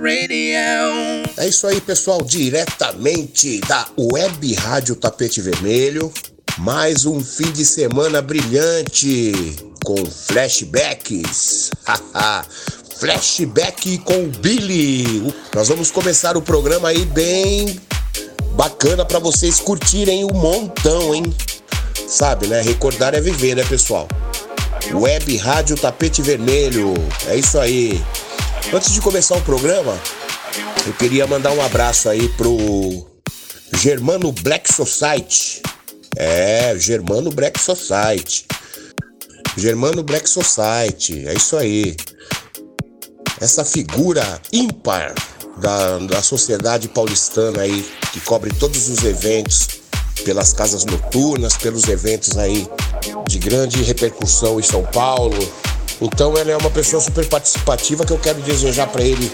Radio. É isso aí, pessoal, diretamente da Web Rádio Tapete Vermelho. Mais um fim de semana brilhante com flashbacks. Flashback com o Billy. Nós vamos começar o programa aí bem bacana para vocês curtirem o montão, hein? Sabe, né? Recordar é viver, né, pessoal? Web Rádio Tapete Vermelho. É isso aí. Antes de começar o programa, eu queria mandar um abraço aí pro Germano Black Society. É, Germano Black Society. Germano Black Society, é isso aí. Essa figura ímpar da, da sociedade paulistana aí, que cobre todos os eventos pelas casas noturnas, pelos eventos aí de grande repercussão em São Paulo. Então ele é uma pessoa super participativa que eu quero desejar para ele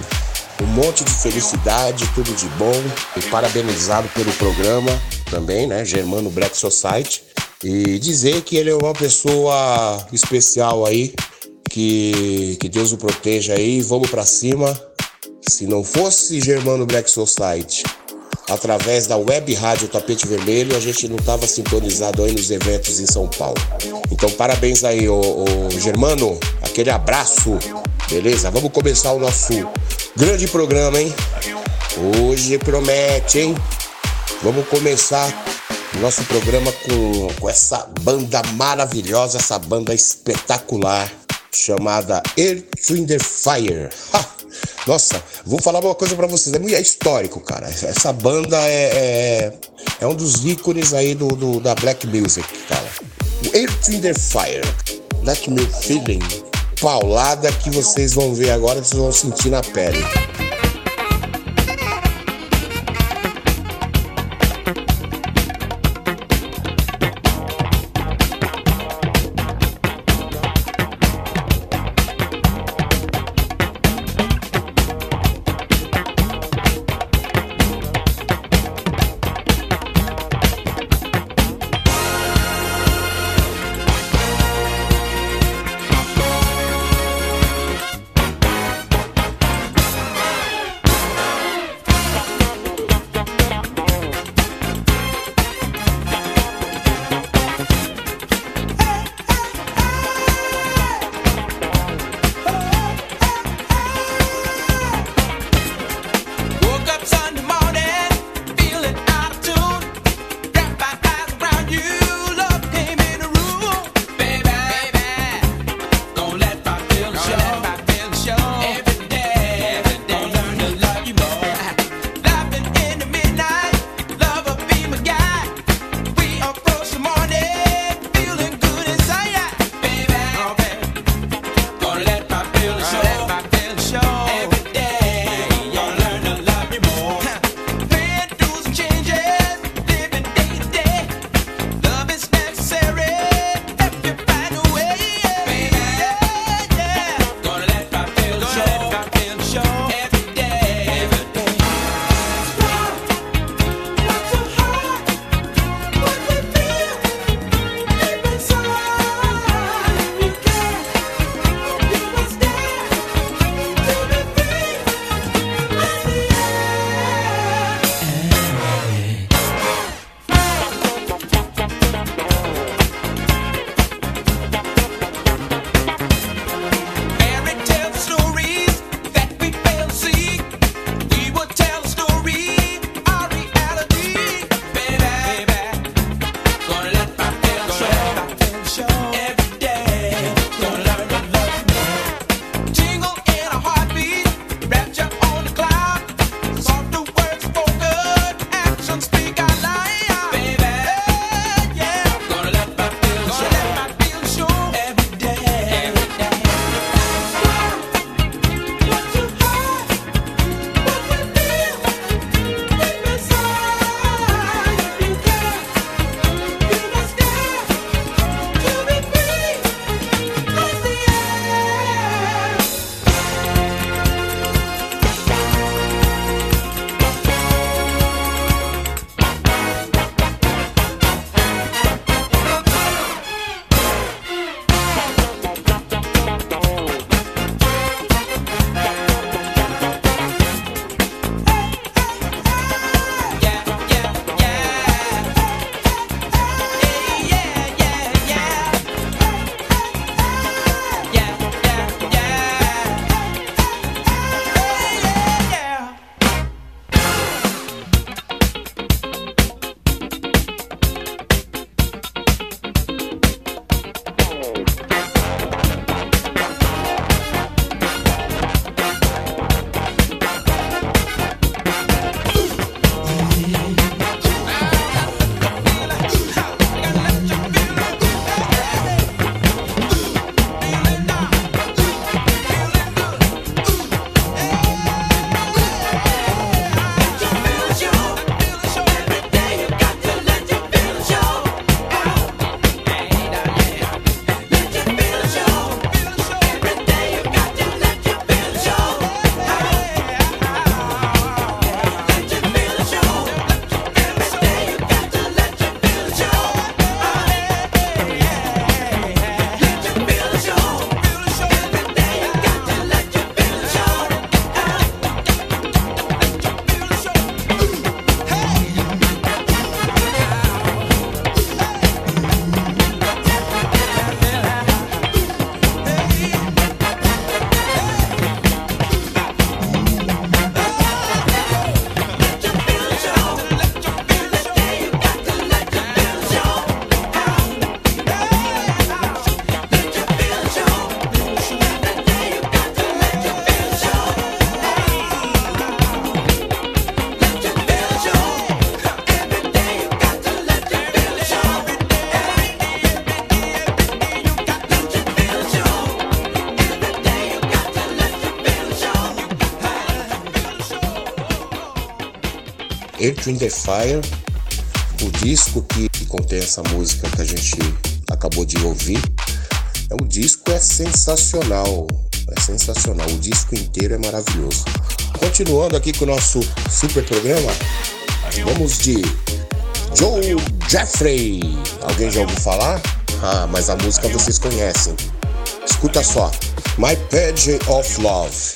um monte de felicidade, tudo de bom. E parabenizado pelo programa também, né, Germano Black Society. E dizer que ele é uma pessoa especial aí, que que Deus o proteja aí, vamos para cima. Se não fosse Germano Black Society, através da web rádio Tapete Vermelho, a gente não estava sintonizado aí nos eventos em São Paulo. Então, parabéns aí, ô, ô, Germano, aquele abraço, beleza? Vamos começar o nosso grande programa, hein? Hoje promete, hein? Vamos começar o nosso programa com, com essa banda maravilhosa, essa banda espetacular chamada Earth the Fire. Ha! Nossa, vou falar uma coisa para vocês, é é histórico, cara. Essa banda é, é, é um dos ícones aí do, do, da Black Music, cara. Earth the Fire, Let Me Feeling, paulada que vocês vão ver agora, vocês vão sentir na pele. In the Fire, o disco que, que contém essa música que a gente acabou de ouvir. É um disco é sensacional, é sensacional. O disco inteiro é maravilhoso. Continuando aqui com o nosso super programa, vamos de Joe Jeffrey. Alguém já ouviu falar? Ah, mas a música vocês conhecem. Escuta só. My Page of Love.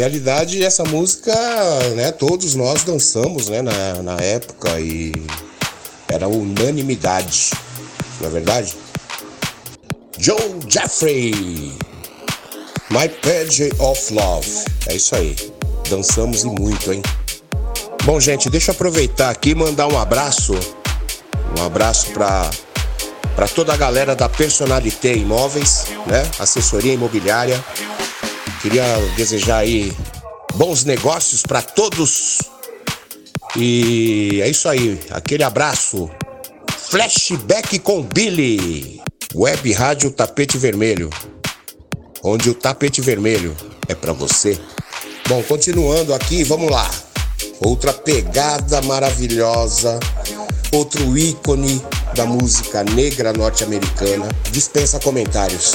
Realidade, essa música, né, todos nós dançamos, né, na, na época e era unanimidade, não é verdade? Joe Jeffrey, My Page of Love, é isso aí, dançamos e muito, hein? Bom, gente, deixa eu aproveitar aqui e mandar um abraço, um abraço para para toda a galera da Personalité Imóveis, né? Assessoria imobiliária. Queria desejar aí bons negócios para todos. E é isso aí. Aquele abraço. Flashback com Billy. Web Rádio Tapete Vermelho. Onde o tapete vermelho é para você. Bom, continuando aqui, vamos lá. Outra pegada maravilhosa, outro ícone da música negra norte-americana. Dispensa comentários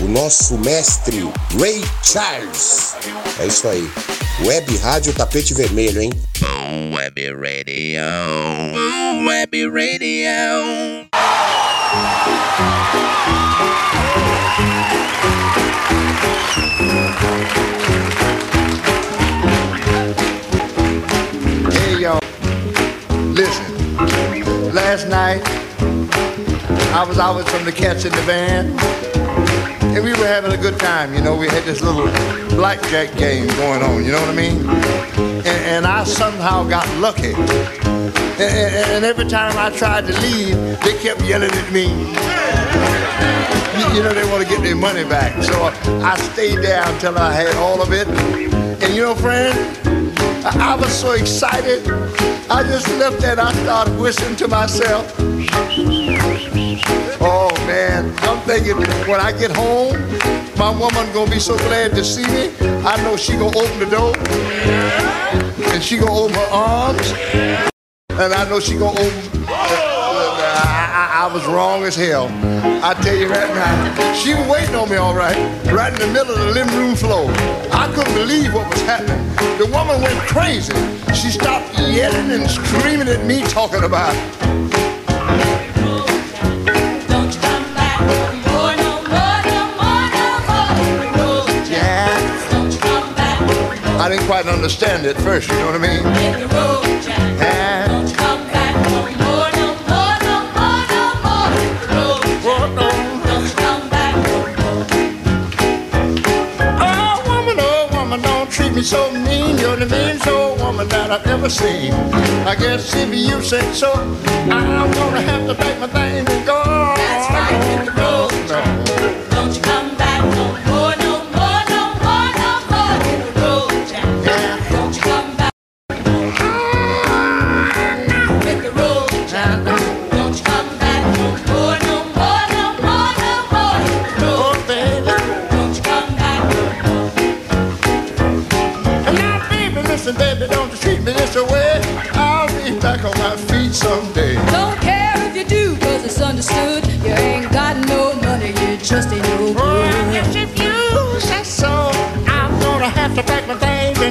o nosso mestre Ray Charles. É isso aí. Web Rádio Tapete Vermelho, hein? Web Radio. Web Radio. Hey, y'all. Listen. Last night, I was some of the cats in the band. And we were having a good time. You know, we had this little blackjack game going on. You know what I mean? And, and I somehow got lucky. And, and, every time I tried to leave, they kept yelling at me. You, you know, they want to get their money back. So I stayed there until I had all of it. And you know, friend, I was so excited. I just left and I started whistling to myself. Man, I'm thinking when I get home, my woman gonna be so glad to see me. I know she gonna open the door and she gonna open her arms, and I know she gonna open. I, I, was wrong as hell. I tell you right now, she was waiting on me all right, right in the middle of the living room floor. I couldn't believe what was happening. The woman went crazy. She stopped yelling and screaming at me, talking about I didn't quite understand it first, you know what I mean? Hit the road, Jack. And Don't come back no more, no more, no more, no more. Hit the road, Jack. Don't you come back no more. Oh, woman, oh, woman, don't treat me so mean. You're the meanest old woman that I've ever seen. I guess if you say so, I'm gonna have to pack my things and go. That's right, hit the road, Jack. Don't you come back no more.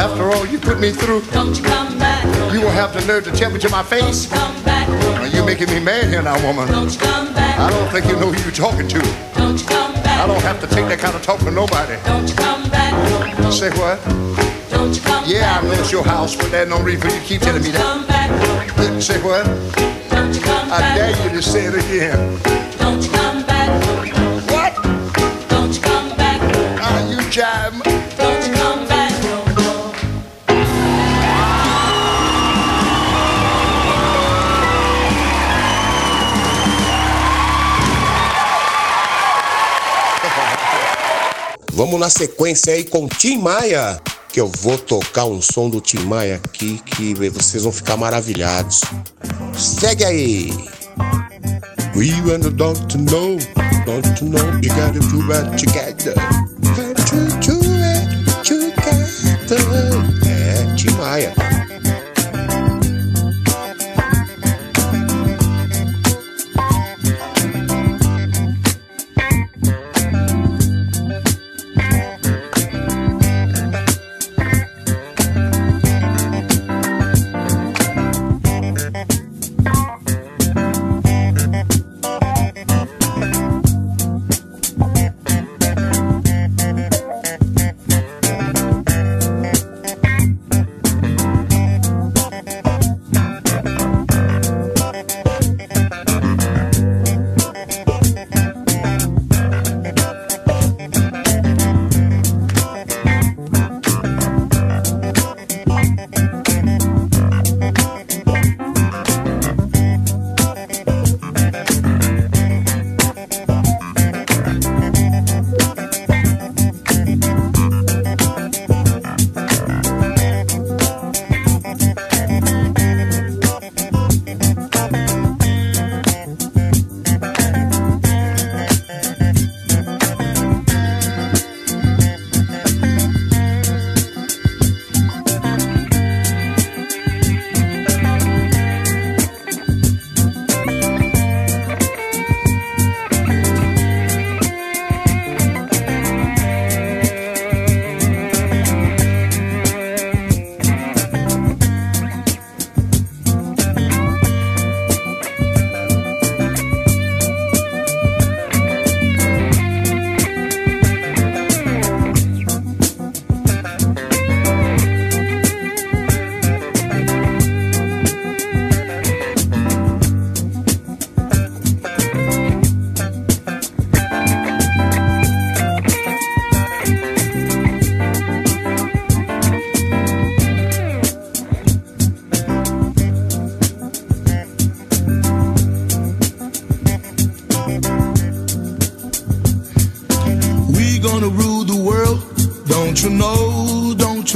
After all you put me through. Don't you come back You will have the nerve to tell me to my face. Don't you come back no You're making me mad here now, woman. Don't you come back I don't think you know who you're talking to. Don't you come back I don't have to take that kind of talk from nobody. Don't you come back more. Say what? Don't you come yeah, back I know it's your house, but there's no reason for you to keep telling me that. Come back Say what? Don't you come I dare you to say it again. Don't you come back. What? Don't you come back. Are you jive? Vamos na sequência aí com Tim Maia que eu vou tocar um som do Tim Maia aqui que vocês vão ficar maravilhados. Segue aí! We want dog to know, dog to know, you gotta do it together. To do it together. É, Tim Maia.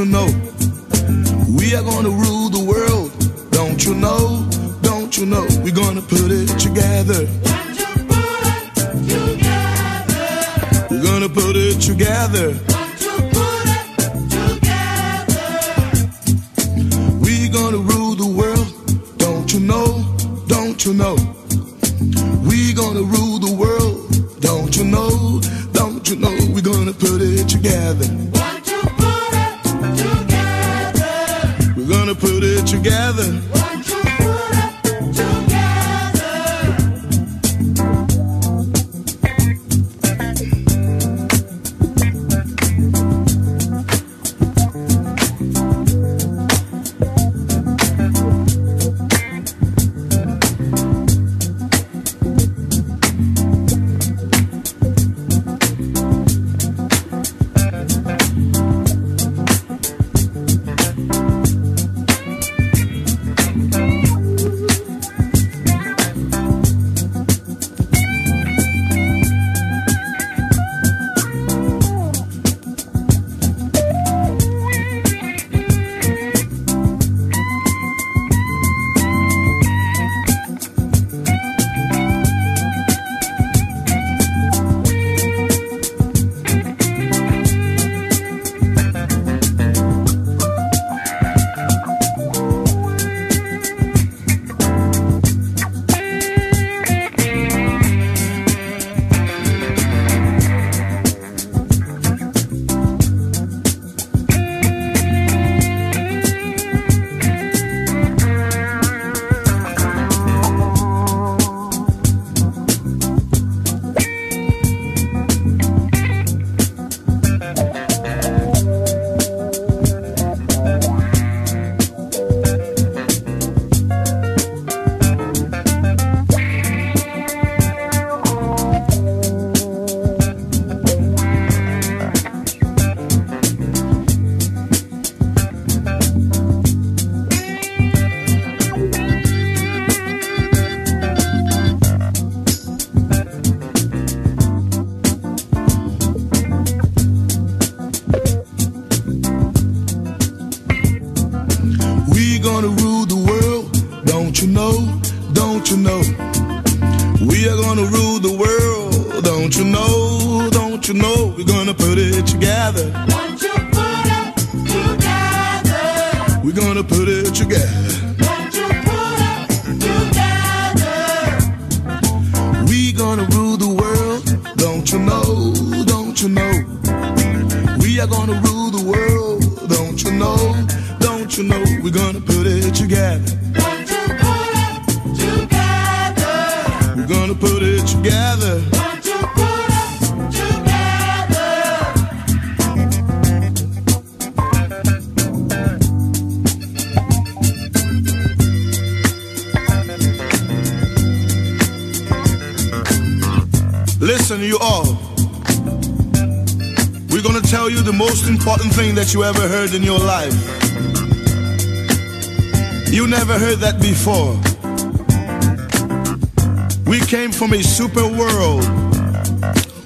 You know? We are gonna rule the world, don't you know? Don't you know? We're gonna put it together. We're gonna put it together. We're gonna rule the world, don't you know? Don't you know? We're gonna rule you ever heard in your life. You never heard that before. We came from a super world,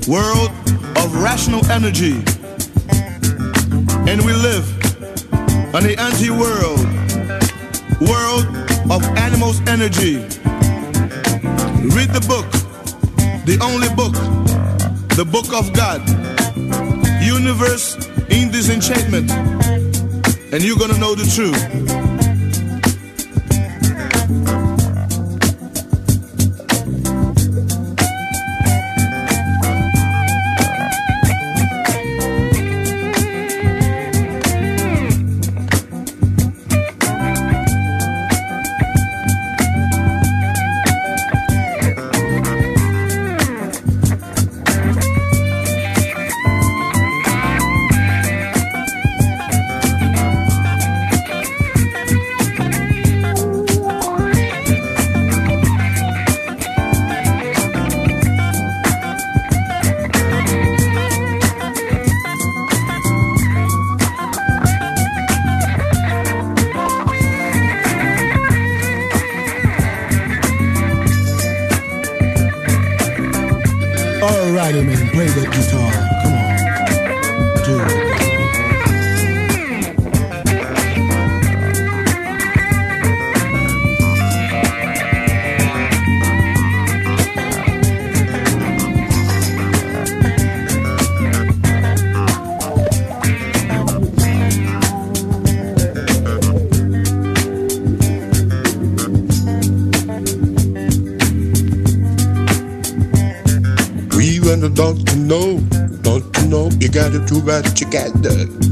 world of rational energy. And we live on the anti-world, world of animals' energy. Read the book, the only book, the book of God, universe in enchantment, and you're gonna know the truth. Alrighty, man, play that guitar. to work together.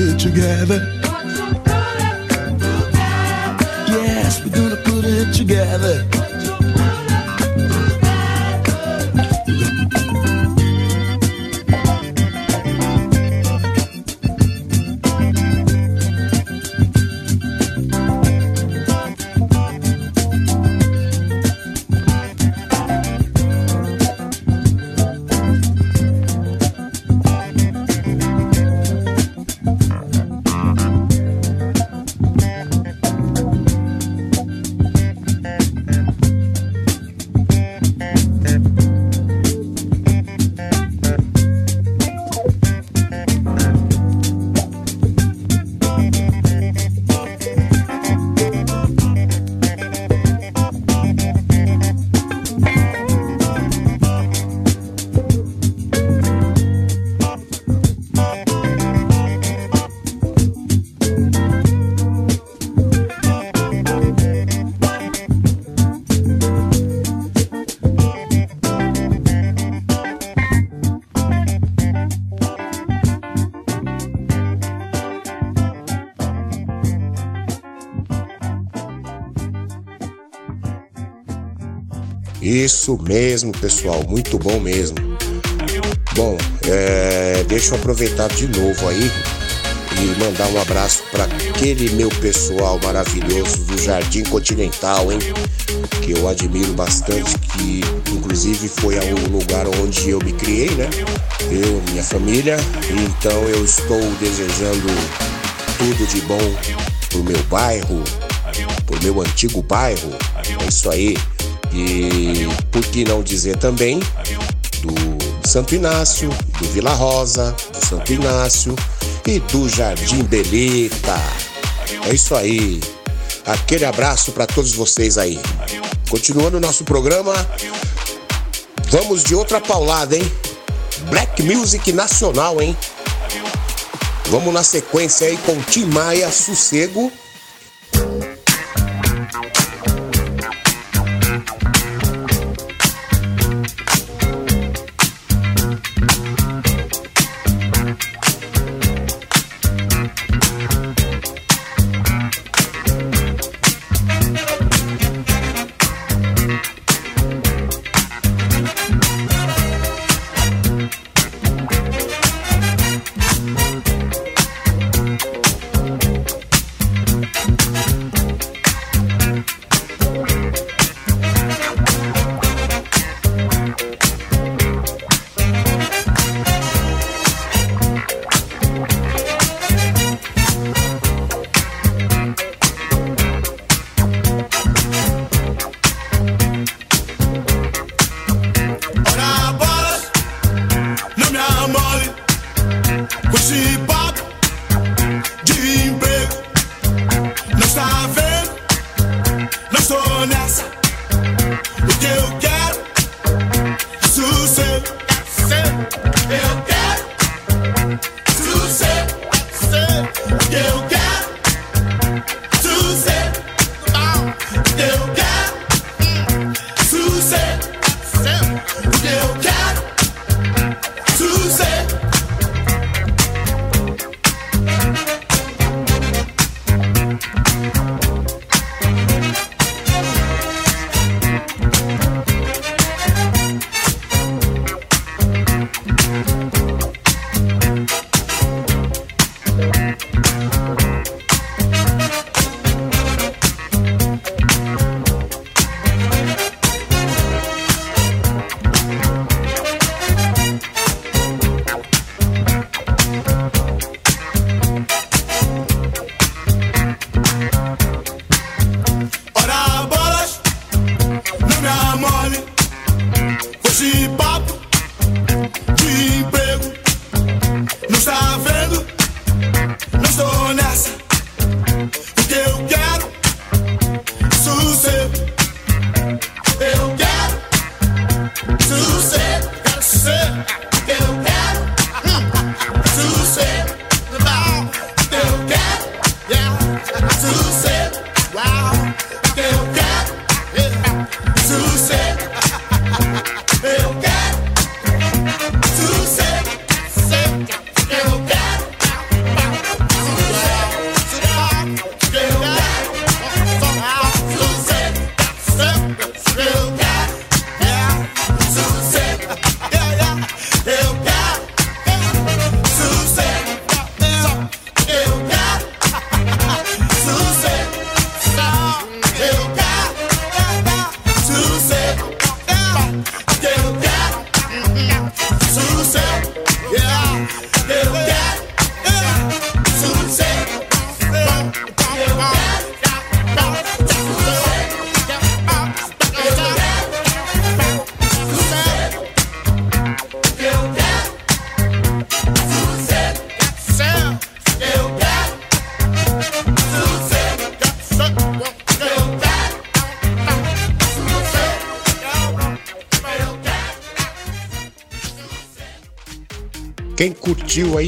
it together. Yes, we're gonna put it together. isso mesmo, pessoal. Muito bom mesmo. Bom, é, deixa eu aproveitar de novo aí e mandar um abraço para aquele meu pessoal maravilhoso do Jardim Continental, hein? Que eu admiro bastante, que inclusive foi o lugar onde eu me criei, né? Eu, minha família. Então eu estou desejando tudo de bom pro meu bairro, pro meu antigo bairro. É isso aí. E por que não dizer também do Santo Inácio, do Vila Rosa, do Santo Inácio e do Jardim Belita. É isso aí. Aquele abraço para todos vocês aí. Continuando o nosso programa, vamos de outra paulada, hein? Black Music Nacional, hein? Vamos na sequência aí com Tim Maia, Sossego.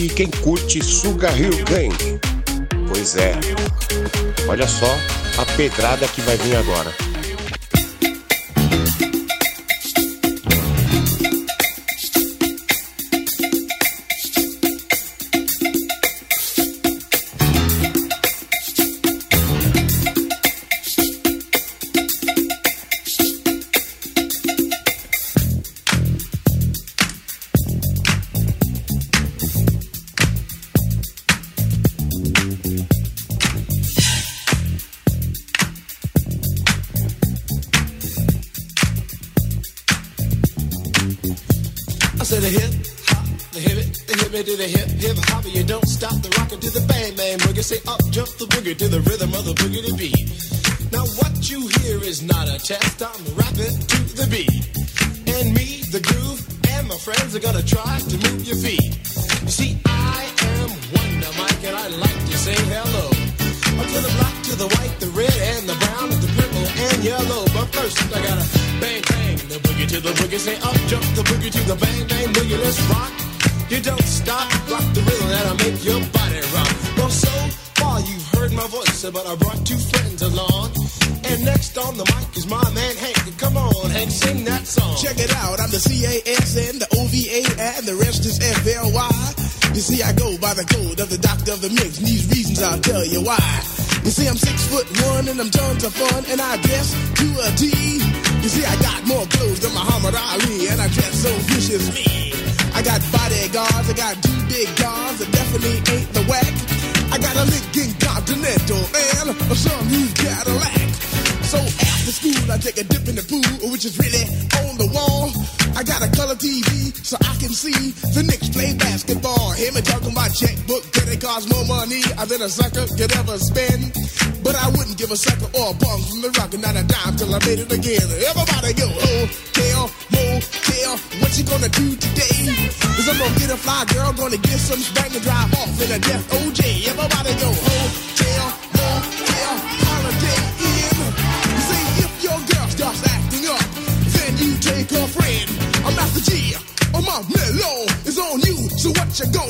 Aí, quem curte Suga Rio Gang? Pois é. Olha só a pedrada que vai vir agora. Money than a sucker could ever spend. But I wouldn't give a sucker or a bum from the rock and not a dime till I made it again. Everybody go, hotel, motel, what you gonna do today? Cause I'm gonna get a fly girl, gonna get some spank and drive off in a death OJ. Everybody go, hotel, motel, holiday in. You see, if your girl starts acting up, then you take her friend. I'm Master G. Oh, my mellow is on you, so what you gonna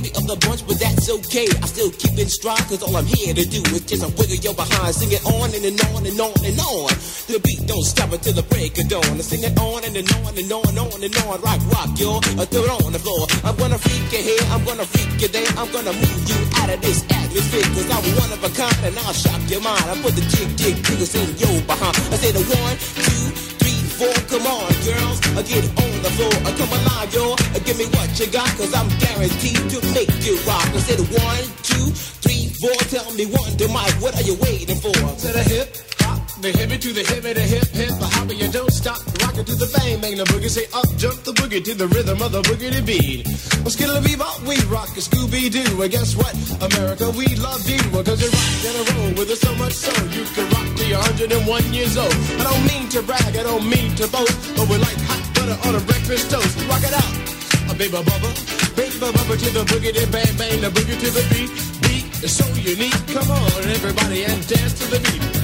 baby of the bunch, but that's okay. I still keep in stride, cause all I'm here to do is just a wiggle your behind. Sing it on and, and on and on and on. The beat don't stop until the break of dawn. I sing it on and, and on and on and on and on. Rock, rock, y'all. I throw it on the floor. I'm gonna freak you here, I'm gonna freak you there. I'm gonna move you out of this atmosphere, cause I'm one of a kind and I'll shock your mind. I put the jig, jig, jiggles in your behind. I say the one, two, three, four. Come on, girls, I get on the floor. I come alive, yo. Give me what you got, cause I'm guaranteed to make you rock. I said one, two, three, four. Tell me one to Mike, what are you waiting for? To the hip, hop, the hippie to the hippie, the hip, hip, the hopper, you don't stop. Rock it to the bang, bang the boogie. Say up, jump the boogie to the rhythm of the boogie to beat. Well, skittle bebop, we rock a Scooby Doo. And guess what? America, we love you. Cause you rock in a with us so much so you can rock till you're 101 years old. I don't mean to brag, I don't mean to boast, but we're like hot butter on a breakfast toast. Rock it out, a baby bubba, baby bubba to the boogie, the bang bang, the boogie to the beat. Beat is so unique. Come on, everybody, and dance to the beat.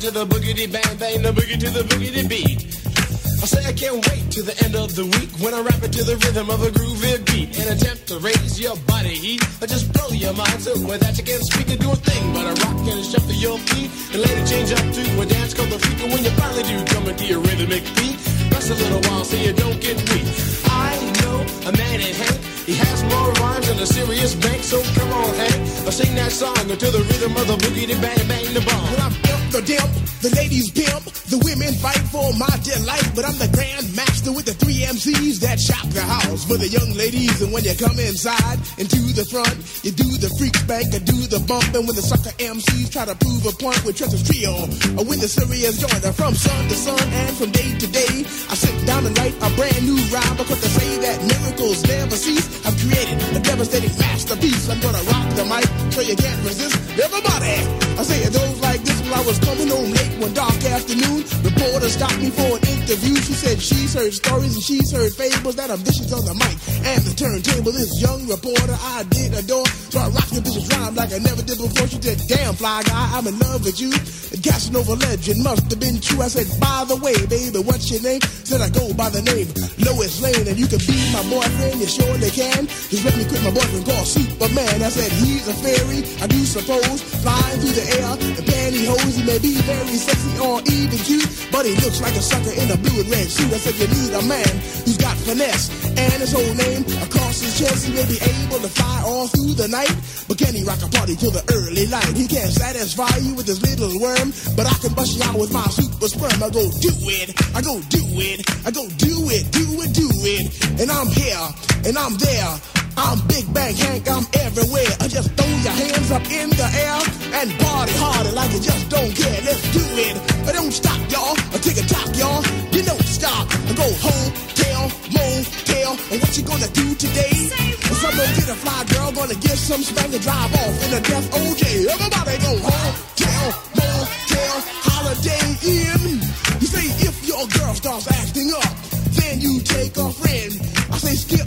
To the boogity bang bang, the boogie to the boogity beat. I say I can't wait to the end of the week when I rap it to the rhythm of a groovy beat. and attempt to raise your body heat or just blow your mind so that you can't speak and do a thing but a rock and shuffle your feet and later change up to a dance called the freak. And when you finally do come into your rhythmic beat, rest a little while so you don't get weak. I know a man in Hank. He has more rhymes than a serious bank, so come on, Hank. I sing that song until the rhythm of the boogie, the bang, bang, the bomb. Well, I'm pimp the dimp, the ladies pimp, the women fight for my delight. But I'm the grand master with the three MCs that shock the house. for the young ladies. And when you come inside and into the front, you do the freak spank and do the bump. And when the sucker MCs try to prove a point with Trent's Trio, or when the serious joint from sun to sun and from day to day, I sit down and write a brand new rhyme because they say that miracles never cease. I've created a devastating masterpiece. I'm gonna rock the mic so you can't resist. Everybody, I say it goes like this while I was coming home one dark afternoon. Reporter stopped me for an interview. She said she's heard stories and she's heard fables that I'm vicious on the mic and the turntable. This young reporter I did adore, so I rocked the vicious rhyme like I never did before. She said, "Damn fly guy, I'm in love with you." Casanova legend must have been true. I said, "By the way, baby, what's your name?" Said I go by the name Lois Lane, and you can be my boyfriend. You surely can. Just let me quit my boyfriend called Superman. I said he's a fairy, I do suppose, flying through the air in pantyhose. He may be very sexy or even cute, but he looks like a sucker in a blue and red suit. I said you need a man who's got finesse and his whole name across his chest. He may be able to fly all through the night, but can he rock a party till the early light? He can't satisfy you with his little worm, but I can bust you out with my super sperm. I go do it, I go do it, I go do it, do it, do it, and I'm here and I'm there. I'm Big Bang Hank, I'm everywhere. I just throw your hands up in the air and party harder like you just don't care. Let's do it. I don't stop, y'all. I take a talk, y'all. You don't stop. I go home, tell, motel. And what you gonna do today? If I'm gonna get a fly girl, gonna get some spank and drive off in a death OJ. Everybody go home, tell, motel, holiday in. You say if your girl starts acting up, then you take a friend. I say skip,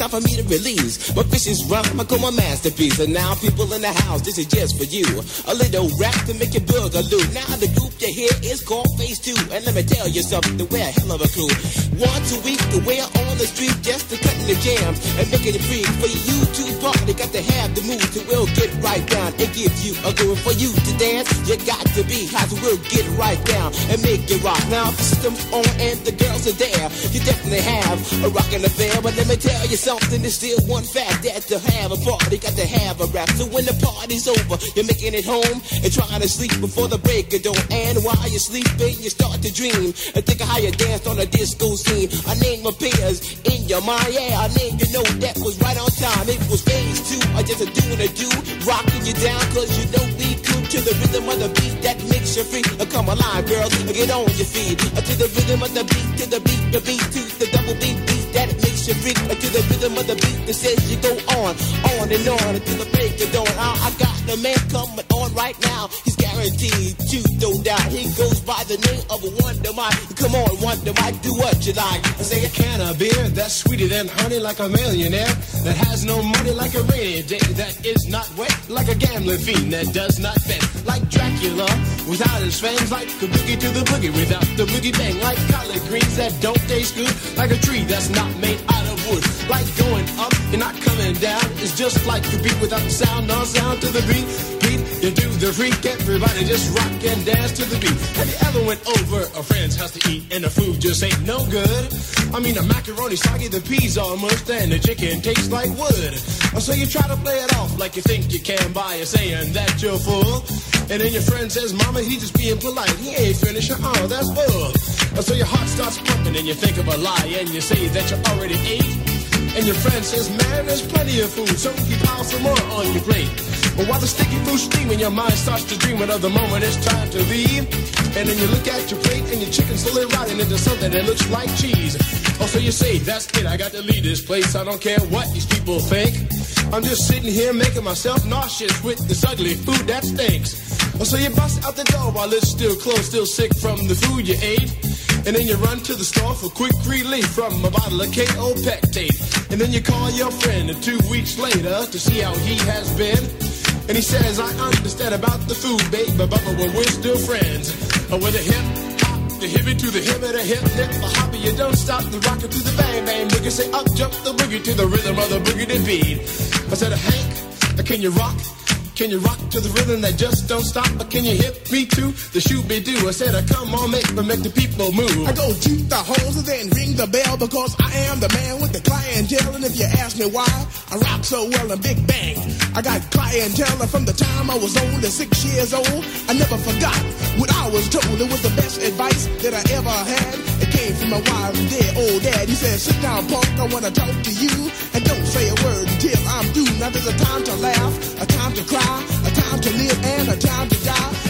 time for me to release my vicious rhyme. I call my masterpiece. And now people in the house, this is just for you. A little rap to make you boogaloo. Now the group you hear is called Phase 2. And let me tell you something, we're a hell of a crew. Once a week, we're on the street just to cutting the jams and making it free. For you to party, got to have the mood to will get right down and give you a groove. For you to dance, you got to be hot to will get right down and make it rock. Now the system's on and the girls are there. You definitely have a rockin' affair. But let me tell you something, there's still one fact that to have a party, got to have a rap. So when the party's over, you're making it home and trying to sleep before the break of dawn. And while you're sleeping, you start to dream and think of how you danced on a disco scene. A name appears in your mind, yeah, a name you know that was right on time. It was phase two, or just a doing a do, rocking you down, cause you know we cool to the rhythm of the beat that makes you free. Uh, Come alive, girls, get on your feet. Uh, To the rhythm of the beat, to the beat, the beat, to the double beat, beat that makes you freak. To the rhythm of the beat that says you go on, on and on until the break of dawn. I, I got the man coming on right now. He's guaranteed to no doubt. He goes by the name of a Wonder Mike. Come on, Wonder Mike, do what you like. I say a can of beer that's sweeter than honey, like a millionaire that has no money, like a rainy day that is not wet, like a gambling fiend that does not bet, like Dracula without his fangs, like the boogie to the boogie without the boogie bang, like collard greens that don't taste good, like a tree that's not made out of wood, like going up and not coming down. It's just like the beat without the sound, no sound to the beat. Beat, you do the freak, everybody just rock and dance to the beat. Have you ever went over a friend's house to eat and the food just ain't no good? I mean, the macaroni soggy, the peas almost, and the chicken tastes like wood. So you try to play it off like you think you can by saying that you're full. And then your friend says, Mama, he just being polite. He ain't finished. Oh, uh, that's bull. Uh, so your heart starts pumping and you think of a lie and you say that you already ate. And your friend says, man, there's plenty of food, so you pile some more on your plate. But while the sticky food's steaming, your mind starts to dream of the moment it's time to leave. And then you look at your plate and your chicken's slowly rotting into something that looks like cheese. Oh, so you say, that's it, I got to leave this place. I don't care what these people think. I'm just sitting here making myself nauseous with this ugly food that stinks. Oh, so you bust out the door while it's still closed, still sick from the food you ate. And then you run to the store for quick relief from a bottle of Kaopectate. And then you call your friend two weeks later to see how he has been. And he says, I understand about the food, babe, but, but we're still friends. Uh, With a hip hop the hippie to the hippie, the hip hip, the hobby. You don't stop the rocket to the bang bang boogie. Say up jump the boogie to the rhythm of the boogie to beat. I said, Hank, can you rock? Can you rock to the rhythm that just don't stop? But can you hit me to the shoot be do? I said, I come on, make make the people move. I go toot the holes and then ring the bell because I am the man with the clientele. And if you ask me why I rock so well in Big Bang, I got clientele from the time I was only six years old. I never forgot what I was told. It was the best advice that I ever had. It came from my wise dead old dad. He said, sit down, punk, I want to talk to you. And I'm. Now there's a time to laugh, a time to cry a time to live and a time to die,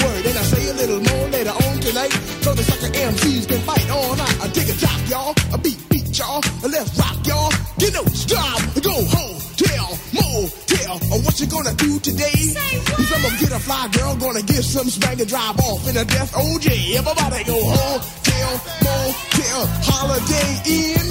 word. And I say a little more later on tonight, so the sucker MCs can fight all night. I dig a drop, y'all, a beat, beat, y'all, a left rock, y'all. Get no stop, go home, tell, motel, or what you gonna do today? Cause I'm gonna get a fly girl, gonna get some spank and drive off in a death OJ. Everybody go home, tell, motel, holiday in.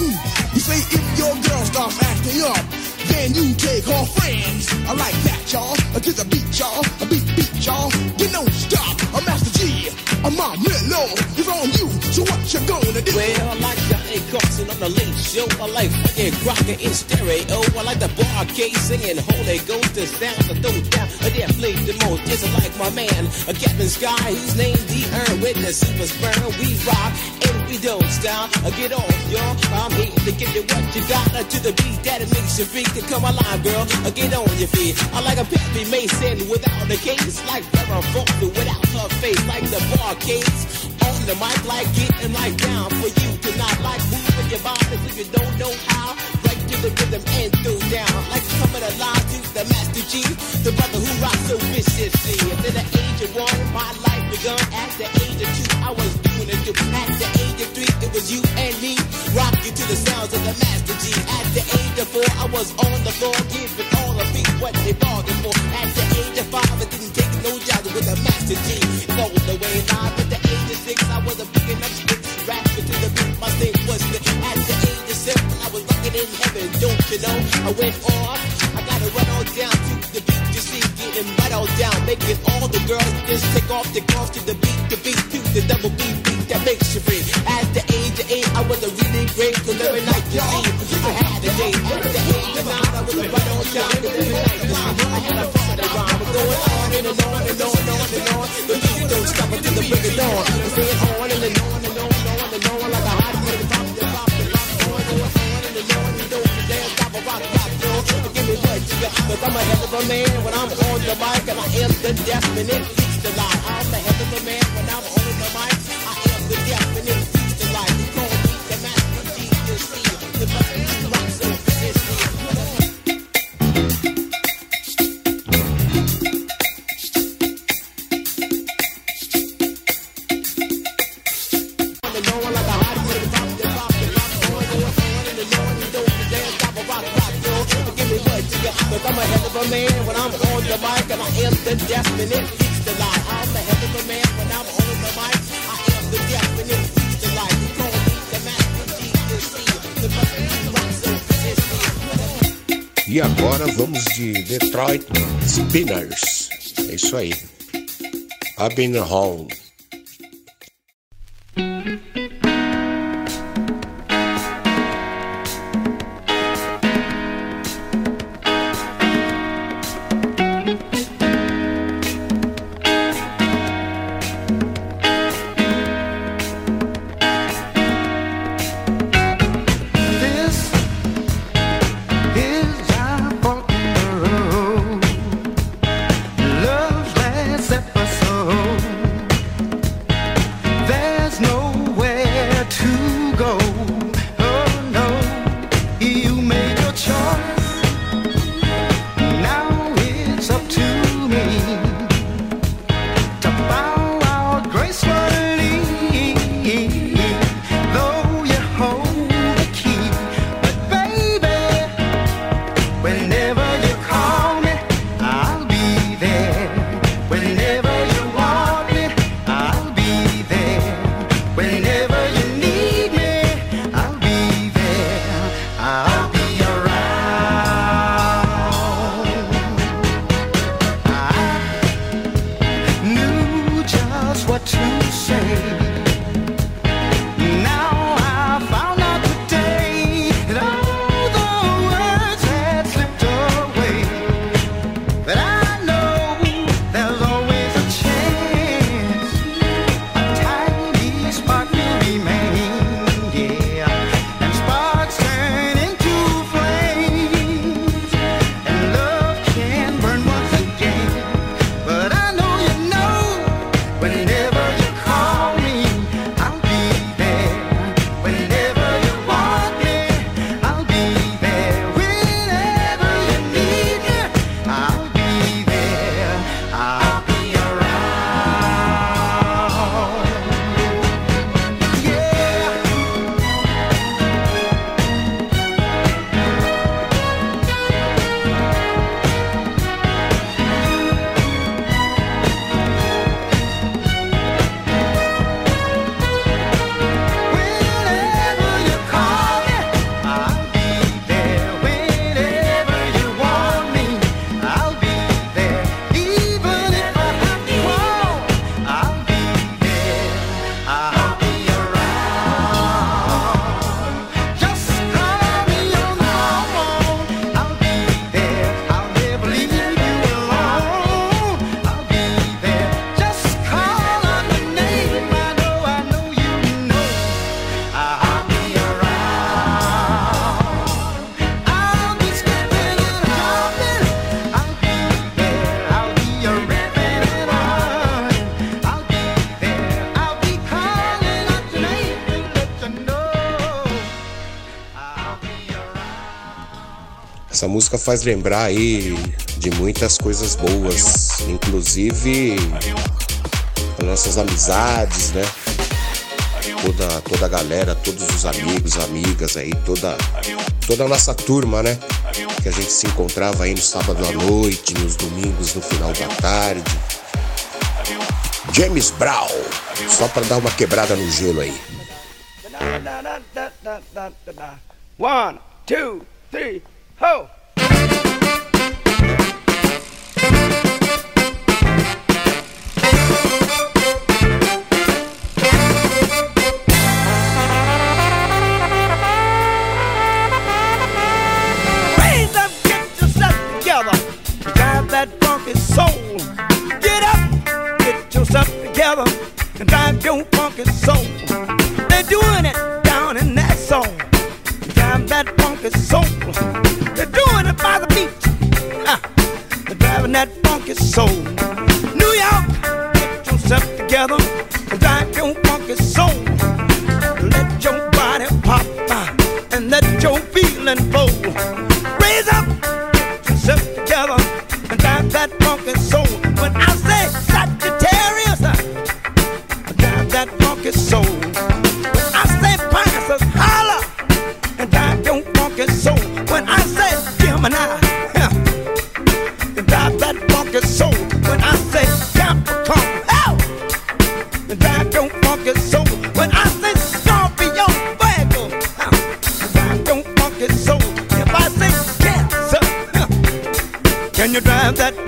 You say if your girl starts acting up, then you take her friends. I like that, y'all. To the beat, y'all. A beat, beat, y'all. You know, stop. A Master G. A my mellow is on you. So what you gonna do? Well, I like Johnny Carson on the late show. I like Frankie Crocker in stereo. I like the Bar-Kays singing Holy Ghost. The sounds I throw down. I play the most. Just like my man, a Captain Sky, who's named the Earn with the super sperm. We rock and we don't stop. I get off, y'all. I'm here to give you what you got. Uh, to the beat that it makes you freak. To come alive, girl. Uh, get on your feet. I like a Peppy Mason without the case. Like Farrah Fawcett without her face. Like the Bar-Kays. On the mic, like getting like down for you to not like moving your you don't know how. Right to the rhythm and throw down. Like coming alive to the Master G, the brother who rocks so viciously. At the age of one, my life begun. At the age of two, I was doing it too. At the age of three, it was you and me, rocking to the sounds of the Master G. At the age of four, I was on the floor, giving all the beat what they bargained for. At the age of five, I didn't take no jobs with the Master G. All the way live. At the age of six, I was a big stick, rapping to the beat. My thing was. The of I was rocking in heaven. Don't you know? I went off. I gotta run on down to the beat. You see, getting right on down, making all the girls just take off the girls to the beat, the beat to the double beat, beat that makes you free. At the age of eight, I was a really great, cause every night you see, I had a date. At the age of nine, I was a right on down, cause every night you see, I had a to rhyme. Going on and on and on and on and on. I'm a hell of a man when I'm on the mic and I am the definite beats the lie. Detroit Spinners. É isso aí. I've been home. Essa música faz lembrar aí de muitas coisas boas, inclusive as nossas amizades, né? Toda, toda a galera, todos os amigos, amigas aí, toda, toda a nossa turma, né? Que a gente se encontrava aí no sábado à noite, nos domingos no final da tarde. James Brown, só para dar uma quebrada no gelo aí. One, two, three, ho! And drive your funky soul. They're doing it down in that. Drive that funky soul. By the beach. They're driving that funky soul. New York, get yourself together. And drive your funky soul. Let your body pop ah, and let your feeling flow. And drive that funky soul. When I say and drive funky soul. When I say and drive funky soul. If I say Cancer, can you drive that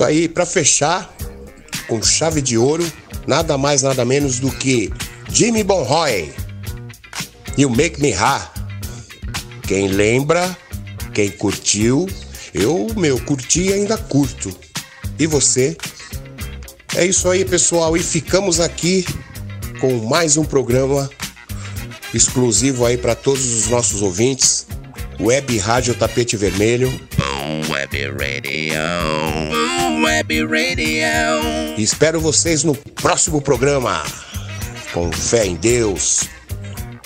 Isso aí, para fechar com chave de ouro, nada mais nada menos do que Jimmy Bonroy e o Make Me Ha. Quem lembra, quem curtiu, eu, meu, curti e ainda curto. E você? É isso aí, pessoal, e ficamos aqui com mais um programa exclusivo aí para todos os nossos ouvintes, Web Rádio Tapete Vermelho. Web Radio. Web Radio. Espero vocês no próximo programa. Com fé em Deus.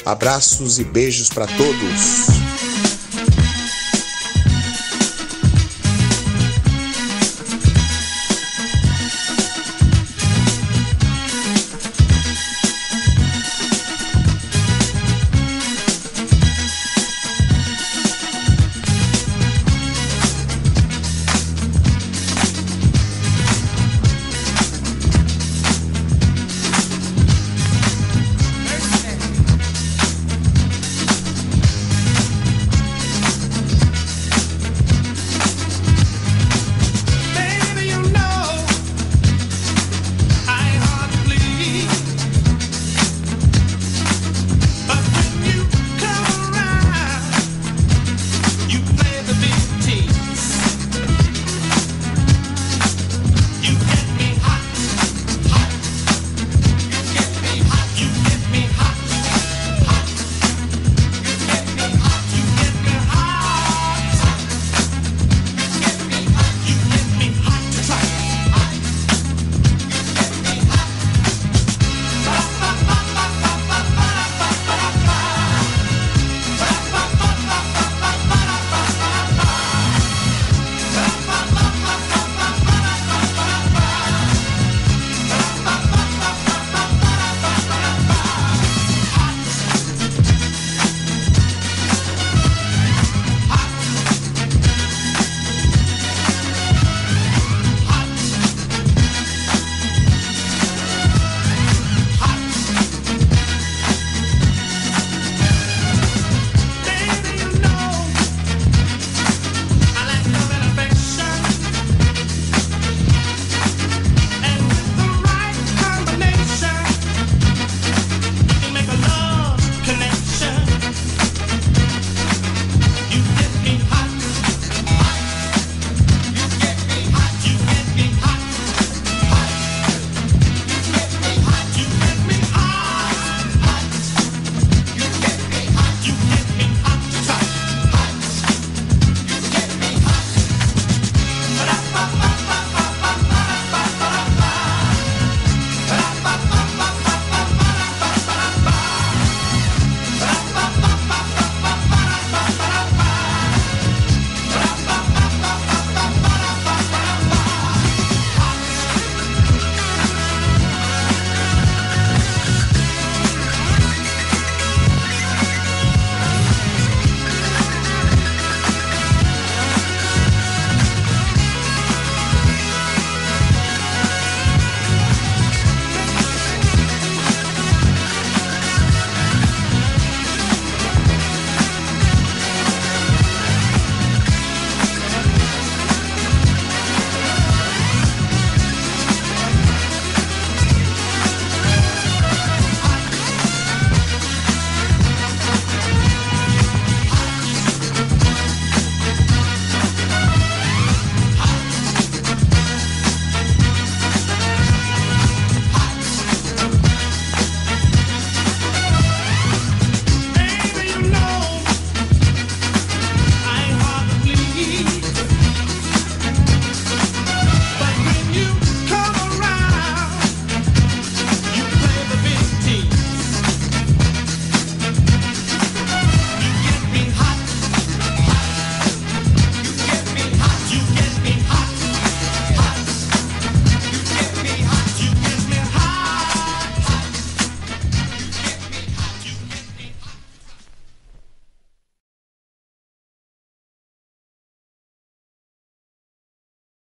Abraços e beijos para todos.